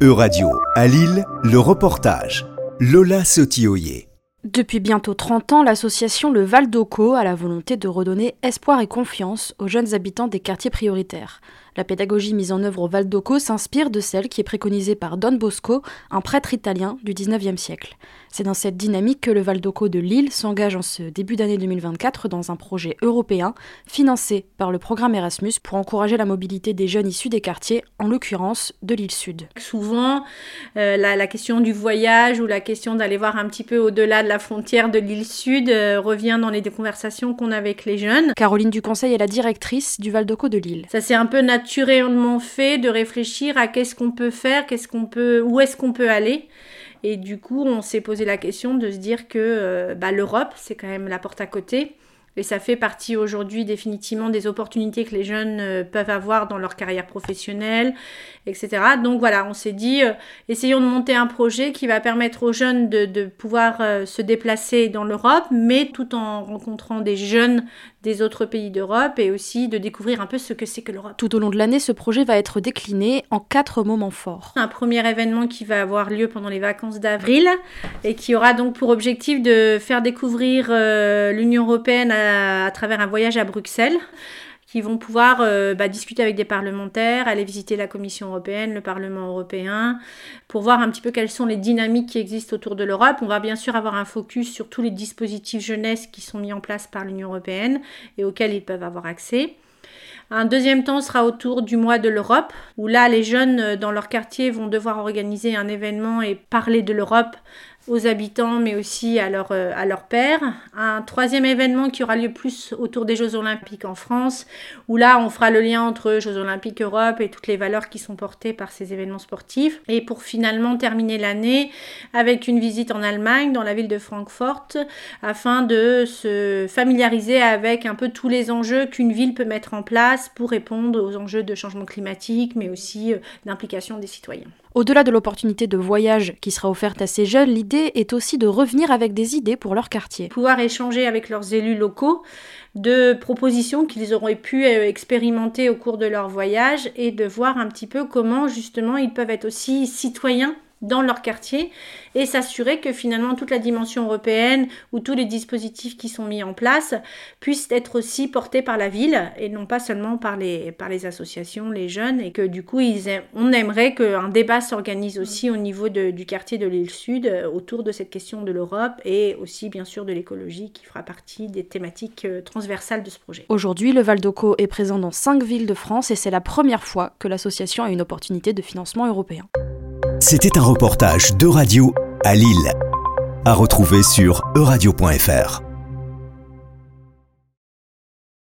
Euradio, à Lille, le reportage. Lola Sotioyer. Depuis bientôt 30 ans, l'association Le Val d'Oco a la volonté de redonner espoir et confiance aux jeunes habitants des quartiers prioritaires. La pédagogie mise en œuvre au Val d'Oco s'inspire de celle qui est préconisée par Don Bosco, un prêtre italien du 19e siècle. C'est dans cette dynamique que le Val d'Oco de Lille s'engage en ce début d'année 2024 dans un projet européen financé par le programme Erasmus pour encourager la mobilité des jeunes issus des quartiers, en l'occurrence de l'île Sud. Souvent, euh, la, question du voyage ou la question d'aller voir un petit peu au-delà de la frontière de l'île Sud euh, revient dans les conversations qu'on a avec les jeunes. Caroline Duconseil est la directrice du Val d'Oco de Lille. Ça c'est un peu naturel naturellement fait de réfléchir à qu'est-ce qu'on peut faire, qu'est-ce qu'on peut, où est-ce qu'on peut aller. Et du coup, on s'est posé la question de se dire que euh, bah, l'Europe, c'est quand même la porte à côté. Et ça fait partie aujourd'hui définitivement des opportunités que les jeunes euh, peuvent avoir dans leur carrière professionnelle, etc. Donc voilà, on s'est dit, euh, essayons de monter un projet qui va permettre aux jeunes de, de pouvoir se déplacer dans l'Europe, mais tout en rencontrant des jeunes des autres pays d'Europe et aussi de découvrir un peu ce que c'est que l'Europe. Tout au long de l'année, ce projet va être décliné en quatre moments forts. Un premier événement qui va avoir lieu pendant les vacances d'avril et qui aura donc pour objectif de faire découvrir euh, l'Union européenne à travers un voyage à Bruxelles qui vont pouvoir euh, bah, discuter avec des parlementaires, aller visiter la Commission européenne, le Parlement européen, pour voir un petit peu quelles sont les dynamiques qui existent autour de l'Europe. On va bien sûr avoir un focus sur tous les dispositifs jeunesse qui sont mis en place par l'Union européenne et auxquels ils peuvent avoir accès. Un deuxième temps sera autour du mois de l'Europe, où là, les jeunes euh, dans leur quartier vont devoir organiser un événement et parler de l'Europe aux habitants, mais aussi à leur, euh, à leur père. Un troisième événement qui aura lieu plus autour des Jeux Olympiques en France, où là, on fera le lien entre Jeux Olympiques Europe et toutes les valeurs qui sont portées par ces événements sportifs. Et pour finalement terminer l'année avec une visite en Allemagne, dans la ville de Francfort, afin de se familiariser avec un peu tous les enjeux qu'une ville peut mettre en place pour répondre aux enjeux de changement climatique, mais aussi euh, d'implication des citoyens. Au-delà de l'opportunité de voyage qui sera offerte à ces jeunes, l'idée est aussi de revenir avec des idées pour leur quartier. Pouvoir échanger avec leurs élus locaux de propositions qu'ils auraient pu euh, expérimenter au cours de leur voyage et de voir un petit peu comment justement ils peuvent être aussi citoyens dans leur quartier et s'assurer que finalement toute la dimension européenne ou tous les dispositifs qui sont mis en place puissent être aussi portés par la ville et non pas seulement par les, associations, les jeunes et que du coup ils on aimerait qu'un débat s'organise aussi au niveau du quartier de l'île Sud euh, autour de cette question de l'Europe et aussi bien sûr de l'écologie qui fera partie des thématiques euh, transversales de ce projet. Aujourd'hui, le Val d'Oco est présent dans cinq villes de France et c'est la première fois que l'association a une opportunité de financement européen. C'était un reportage de radio à Lille. À retrouver sur euradio.fr.